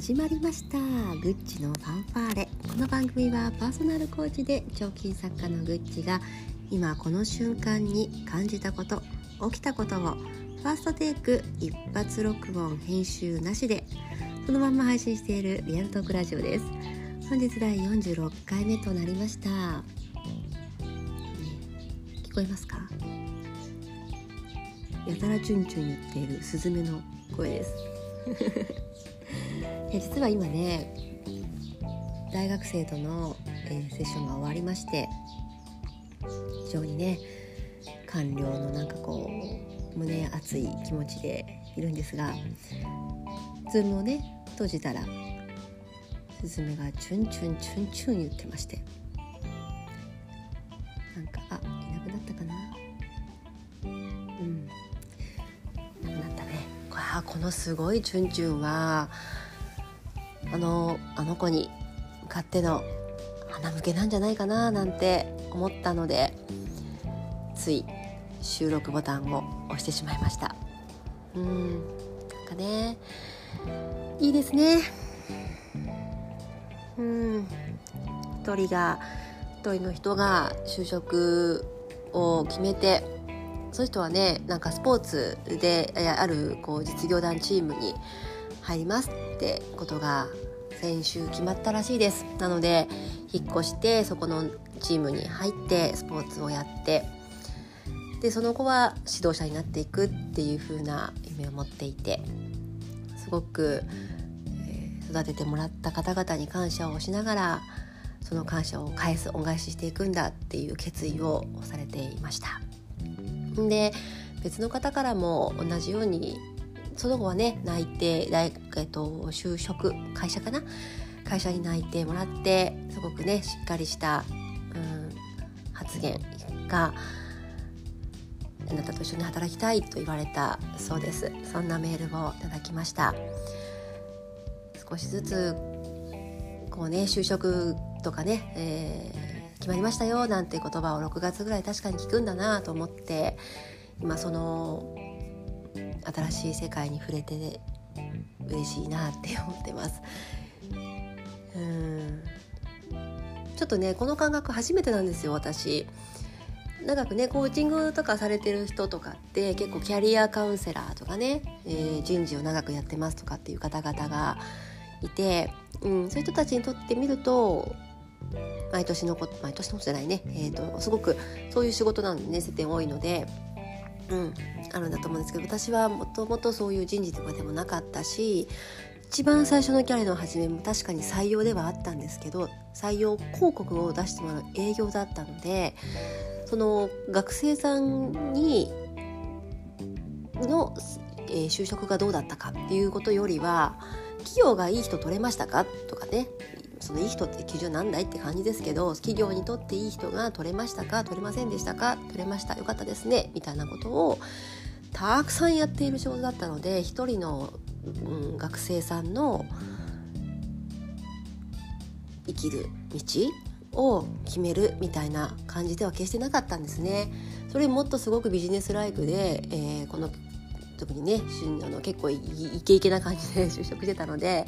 始まりました。グッチのファンファーレ。この番組はパーソナルコーチで彫金作家のグッチが今この瞬間に感じたこと起きたことをファーストテイク一発録音編集なしでそのまま配信しているリアルトークラジオです。本日第46回目となりました、聞こえますか？やたらチュンチュン言っているスズメの声です。実は今ね大学生との、えー、セッションが終わりまして非常にね官僚のなんかこう胸熱い気持ちでいるんですがズームをね閉じたらスズメがチュンチュンチュンチュン言ってましてなんかあいなくなったかな？うん。いなくなったね。あこのすごいチュンチュンはあのあの子に向かっての花向けなんじゃないかななんて思ったのでつい収録ボタンを押してしまいました。うん。なんかねいいですね。うん。一人が一人の人が就職を決めてその人はねなんかスポーツであるこう実業団チームに入りますってことが先週決まったらしいですなので引っ越してそこのチームに入ってスポーツをやってでその後は指導者になっていくっていう風な夢を持っていてすごく、え、育ててもらった方々に感謝をしながらその感謝を返す恩返ししていくんだっていう決意をされていました。で別の方からも同じようにその後はね内定大、えっと、就職会社かな？会社に内定もらってすごくねしっかりした、うん、発言があなたと一緒に働きたいと言われたそうです。そんなメールをいただきました。少しずつこうね就職とかね、えー、決まりましたよなんて言葉を6月ぐらい確かに聞くんだなと思って今その新しい世界に触れて嬉しいなって思ってます。うんちょっとねこの感覚初めてなんですよ私。長くねコーチングとかされてる人とかって結構キャリアカウンセラーとかね、えー、人事を長くやってますとかっていう方々がいて、うん、そういう人たちにとってみると毎年のこと毎年のことじゃないね、えーとすごくそういう仕事なんでね接点多いのでうん、あるんだと思うんですけど私はもともとそういう人事とかでもなかったし一番最初のキャリアの始めも確かに採用ではあったんですけど採用広告を出してもらう営業だったのでその学生さんにの、えー、就職がどうだったかっていうことよりは企業がいい人取れましたか？とかねそのいい人って基準なんだいって感じですけど企業にとっていい人が取れましたか取れませんでしたか取れましたよかったですねみたいなことをたくさんやっている仕事だったので一人の、うん、学生さんの生きる道を決めるみたいな感じでは決してなかったんですね。それもっとすごくビジネスライクで、えー、この時にねあの結構イケイケな感じで就職してたので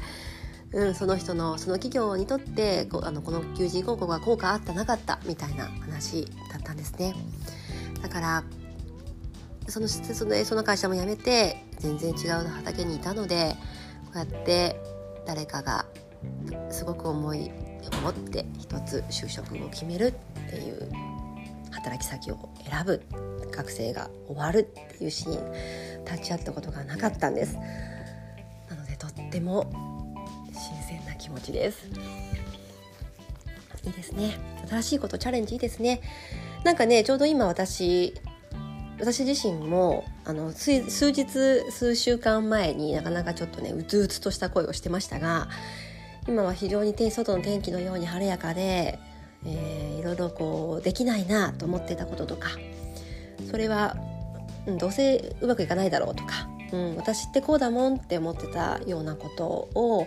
うん、その人のその企業にとってこあのこの求人広告が効果あったなかったみたいな話だったんですね。だからそのそのその会社も辞めて全然違う畑にいたのでこうやって誰かがすごく思いを持って一つ就職を決めるっていう働き先を選ぶ学生が終わるっていうシーン立ち会ったことがなかったんです。なのでとっても気持ちです。いいですね。新しいことチャレンジいいですね。なんかねちょうど今私私自身もあの数日数週間前になかなかちょっとねうつうつとした声をしてましたが今は非常に外の天気のように晴れやかで、えー、いろいろこうできないなと思ってたこととかそれは、うん、どうせうまくいかないだろうとか、うん、私ってこうだもんって思ってたようなことを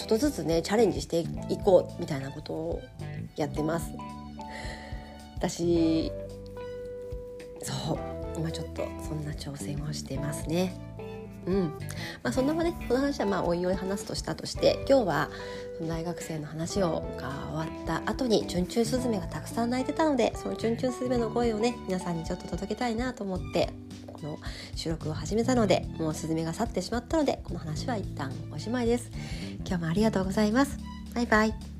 ちょっとずつねチャレンジしていこうみたいなことをやってます。私そう今ちょっとそんな挑戦をしてますね。うん。まあ、そんなもねこの話はまあおいおい話すとしたとして今日は大学生の話をが終わった後にチュンチュンスズメがたくさん鳴いてたのでそのチュンチュンスズメの声をね皆さんにちょっと届けたいなと思ってこの収録を始めたのでもうスズメが去ってしまったのでこの話は一旦おしまいです。今日もありがとうございます。バイバイ。